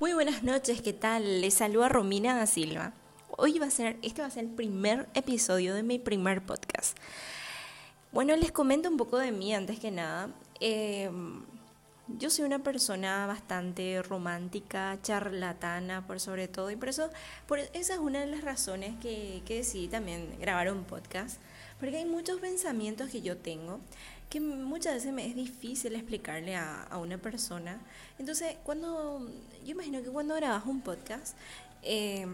Muy buenas noches, ¿qué tal? Les saluda Romina da Silva. Hoy va a ser, este va a ser el primer episodio de mi primer podcast. Bueno, les comento un poco de mí antes que nada. Em, yo soy una persona bastante romántica, charlatana por sobre todo, y por eso, por esa es una de las razones que, que decidí también grabar un podcast, porque hay muchos pensamientos que yo tengo que muchas veces me es difícil explicarle a, una persona. Entonces, cuando yo imagino que cuando grabas un podcast, eh,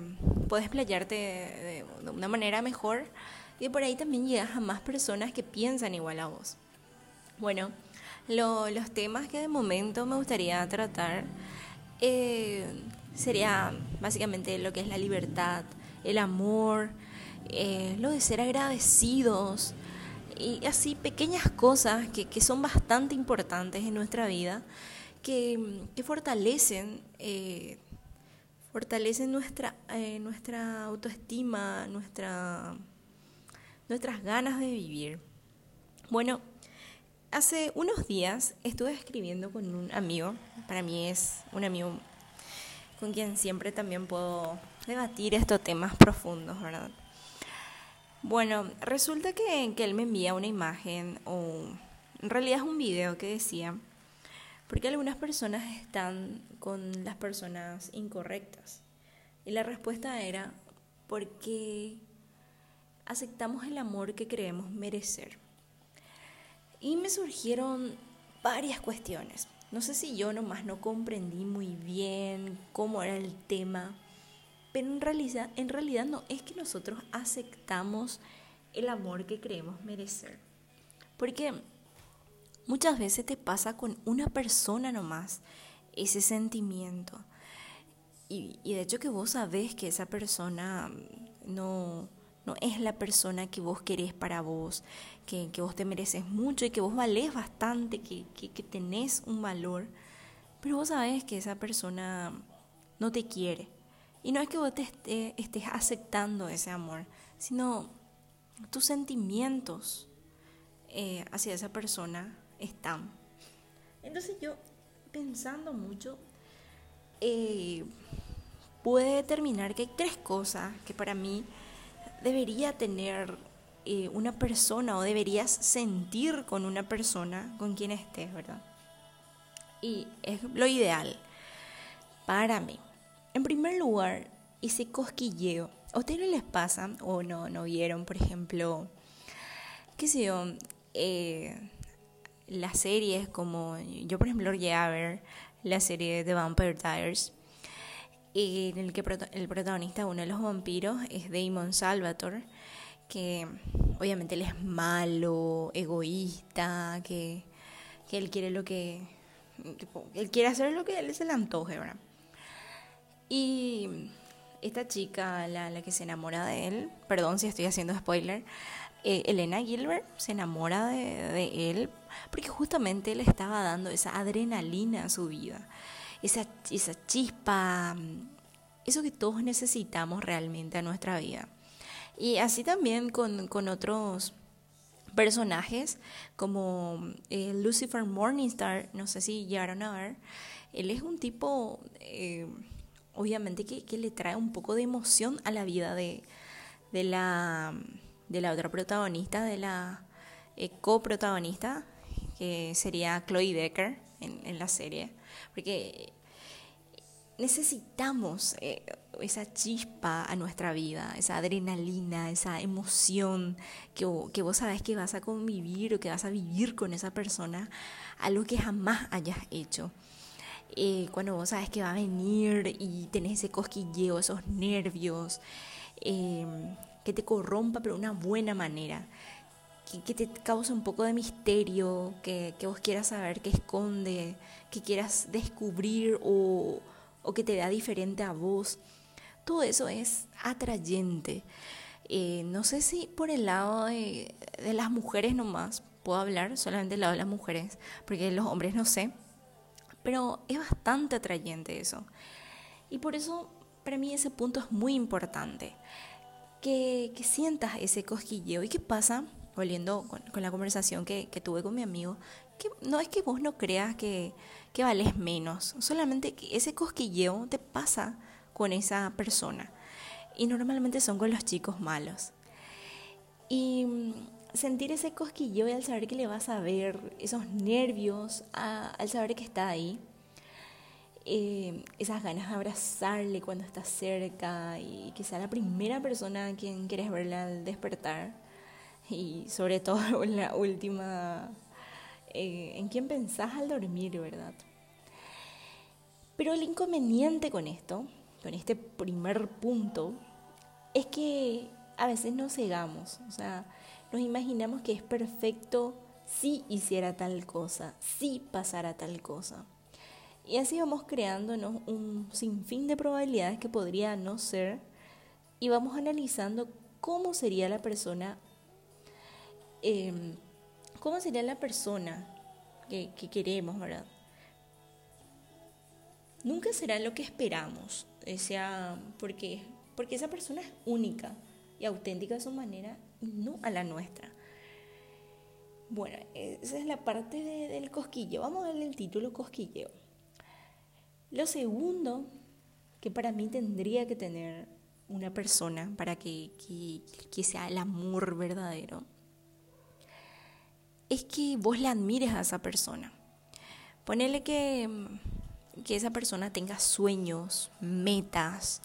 puedes playarte de, una manera mejor y por ahí también llegas a más personas que piensan igual a vos. Bueno, lo, los temas que de momento me gustaría tratar eh, sería básicamente lo que es la libertad, el amor, eh, lo de ser agradecidos, y así pequeñas cosas que, que son bastante importantes en nuestra vida, que, que fortalecen, eh, fortalecen nuestra, eh, nuestra autoestima, nuestra, nuestras ganas de vivir. Bueno, hace unos días estuve escribiendo con un amigo, para mí es un amigo con quien siempre también puedo debatir estos temas profundos, ¿verdad? Bueno, resulta que, él me envía una imagen o en realidad es un video que decía, porque algunas personas están con las personas incorrectas? Y la respuesta era, porque aceptamos el amor que creemos merecer. Y me surgieron varias cuestiones. No sé si yo nomás no comprendí muy bien cómo era el tema pero en realidad, en realidad no es que nosotros aceptamos el amor que creemos merecer. Porque muchas veces te pasa con una persona nomás ese sentimiento. Y, y de hecho que vos sabés que esa persona no, no es la persona que vos querés para vos, que, que vos te mereces mucho y que vos valés bastante, que, que, que tenés un valor. Pero vos sabés que esa persona no te quiere y no es que vos te estés aceptando ese amor, sino tus sentimientos eh, hacia esa persona están. Entonces yo, pensando mucho, eh, pude determinar que hay tres cosas que para mí debería tener eh, una persona o deberías sentir con una persona con quien estés, ¿verdad? Y es lo ideal para mí. En primer lugar, ese cosquilleo. ¿A ustedes no les pasa o no, no vieron, por ejemplo, qué sé yo, eh, las series como, yo por ejemplo llegué a ver la serie de Vampire Diaries, en el que el protagonista, uno de los vampiros, es Damon Salvatore, que obviamente él es malo, egoísta, que, él quiere lo que... Él quiere hacer lo que él se le antoje, ¿verdad? Y esta chica, la, la, que se enamora de él, perdón si estoy haciendo spoiler, eh, Elena Gilbert se enamora de, él porque justamente le estaba dando esa adrenalina a su vida, esa, esa chispa, eso que todos necesitamos realmente a nuestra vida. Y así también con, con otros personajes como eh, Lucifer Morningstar, no sé si llegaron a ver, él es un tipo... Eh, obviamente que, que, le trae un poco de emoción a la vida de, de, la, de la otra protagonista, de la eh, coprotagonista, que sería Chloe Decker en, la serie, porque necesitamos eh, esa chispa a nuestra vida, esa adrenalina, esa emoción que, que vos sabes que vas a convivir o que vas a vivir con esa persona, algo que jamás hayas hecho eh, cuando vos sabes que va a venir y tenés ese cosquilleo, esos nervios, eh, que te corrompa pero de una buena manera, que, te causa un poco de misterio, que, que, vos quieras saber qué esconde, que quieras descubrir o, o que te da diferente a vos. Todo eso es atrayente. Eh, no sé si por el lado de, de las mujeres nomás puedo hablar, solamente del lado de las mujeres, porque los hombres no sé. Pero es bastante atrayente eso. Y por eso para mí ese punto es muy importante. Que, que sientas ese cosquilleo. ¿Y qué pasa? Volviendo con, con la conversación que, que, tuve con mi amigo, que no es que vos no creas que, que vales menos, solamente que ese cosquilleo te pasa con esa persona. Y normalmente son con los chicos malos. Y sentir ese cosquilleo y al saber que le vas a ver, esos nervios, al saber que está ahí, eh, esas ganas de abrazarle cuando está cerca y que sea la primera persona a quien quieres verla al despertar y sobre todo la última eh, en quien pensás al dormir, ¿verdad? Pero el inconveniente con esto, con este primer punto, es que a veces nos cegamos, o sea, nos imaginamos que es perfecto si hiciera tal cosa, si pasara tal cosa. Y así vamos creándonos un sinfín de probabilidades que podría no ser y vamos analizando cómo sería la persona, em, cómo sería la persona que, que queremos, ¿verdad? Nunca será lo que esperamos, sea, porque, porque esa persona es única y auténtica a su manera y no a la nuestra. Bueno, esa es la parte del cosquillo. Vamos a darle el título cosquilleo. Lo segundo que para mí tendría que tener una persona para que, que, sea el amor verdadero es que vos le admires a esa persona. Ponele que, que esa persona tenga sueños, metas,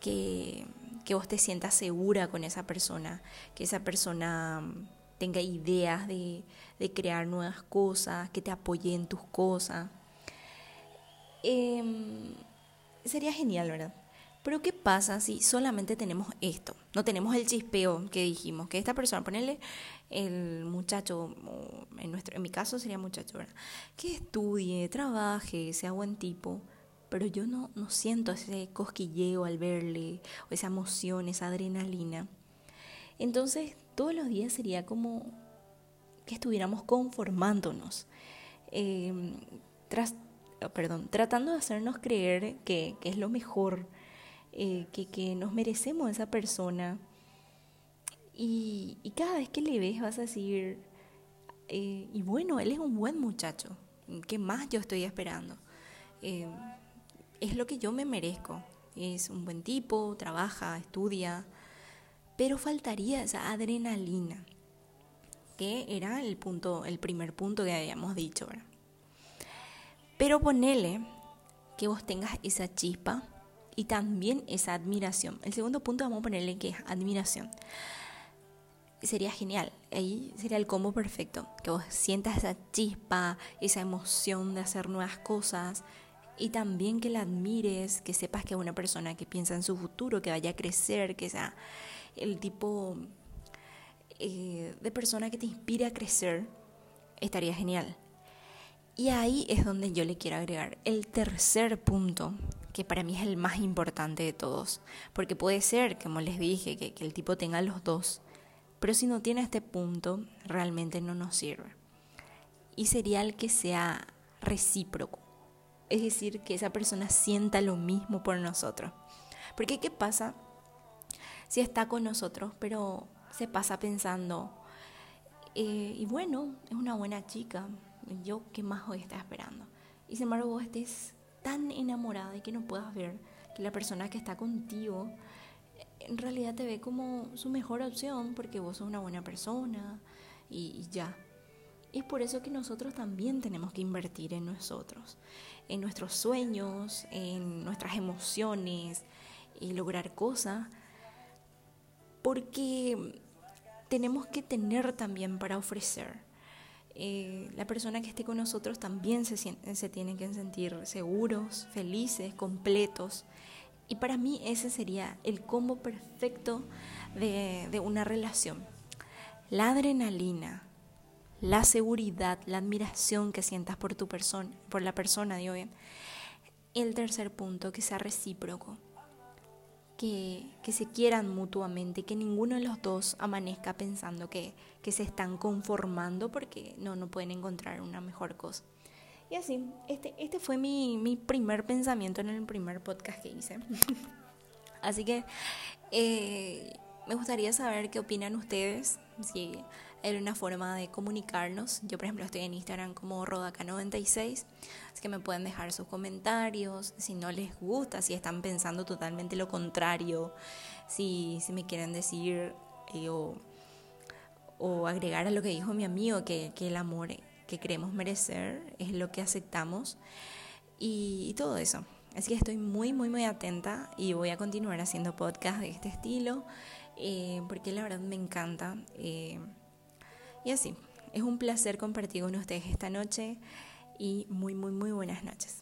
que, que vos te sientas segura con esa persona, que esa persona tenga ideas de, de crear nuevas cosas, que te apoye en tus cosas. Em, sería genial, ¿verdad? Pero ¿qué pasa si solamente tenemos esto? No tenemos el chispeo que dijimos, que esta persona, ponerle el muchacho, en, nuestro, en mi caso sería muchacho, ¿verdad? Que estudie, trabaje, sea buen tipo, pero yo no, no siento ese cosquilleo al verle, o esa emoción, esa adrenalina. Entonces, todos los días sería como que estuviéramos conformándonos, em, tras, perdón, tratando de hacernos creer que, es lo mejor, eh, que, que, nos merecemos esa persona. Y, y, cada vez que le ves vas a decir, eh, y bueno, él es un buen muchacho, ¿qué más yo estoy esperando? Es lo que yo me merezco. Es un buen tipo, trabaja, estudia, pero faltaría esa adrenalina, que era el punto, el primer punto que habíamos dicho. Pero ponele que vos tengas esa chispa y también esa admiración. El segundo punto vamos a ponerle que es admiración. Sería genial, ahí sería el combo perfecto, que vos sientas esa chispa, esa emoción de hacer nuevas cosas, y también que la admires, que sepas que es una persona que piensa en su futuro, que vaya a crecer, que sea el tipo eh, de persona que te inspire a crecer, estaría genial. Y ahí es donde yo le quiero agregar el tercer punto, que para mí es el más importante de todos, porque puede ser, como les dije, que, que el tipo tenga los dos, pero si no tiene este punto, realmente no nos sirve. Y sería el que sea recíproco es decir, que esa persona sienta lo mismo por nosotros. Porque ¿qué pasa si está con nosotros, pero se pasa pensando, eh, y bueno, es una buena chica, yo qué más hoy está esperando? Y sin embargo vos estés tan enamorada y que no puedas ver que la persona que está contigo en realidad te ve como su mejor opción porque vos sos una buena persona y, ya. Es por eso que nosotros también tenemos que invertir en nosotros en nuestros sueños, en nuestras emociones y lograr cosas, porque tenemos que tener también para ofrecer. Eh, la persona que esté con nosotros también se, se tiene que sentir seguros, felices, completos. Y para mí ese sería el combo perfecto de, de una relación. La adrenalina, la seguridad, la admiración que sientas por tu persona, por la persona, digo bien. El tercer punto, que sea recíproco, que, que se quieran mutuamente, que ninguno de los dos amanezca pensando que, que se están conformando porque no, no pueden encontrar una mejor cosa. Y así, este, este fue mi, mi primer pensamiento en el primer podcast que hice. así que eh, me gustaría saber qué opinan ustedes, si hay una forma de comunicarnos. Yo, por ejemplo, estoy en Instagram como Rodaca96, así que me pueden dejar sus comentarios, si no les gusta, si están pensando totalmente lo contrario, si, si me quieren decir eh, o, o, agregar a lo que dijo mi amigo, que, que el amor que queremos merecer es lo que aceptamos y, y todo eso. Así que estoy muy, muy, muy atenta y voy a continuar haciendo podcast de este estilo eh, porque la verdad me encanta. Eh, y así, es un placer compartir con ustedes esta noche y muy, muy, muy buenas noches.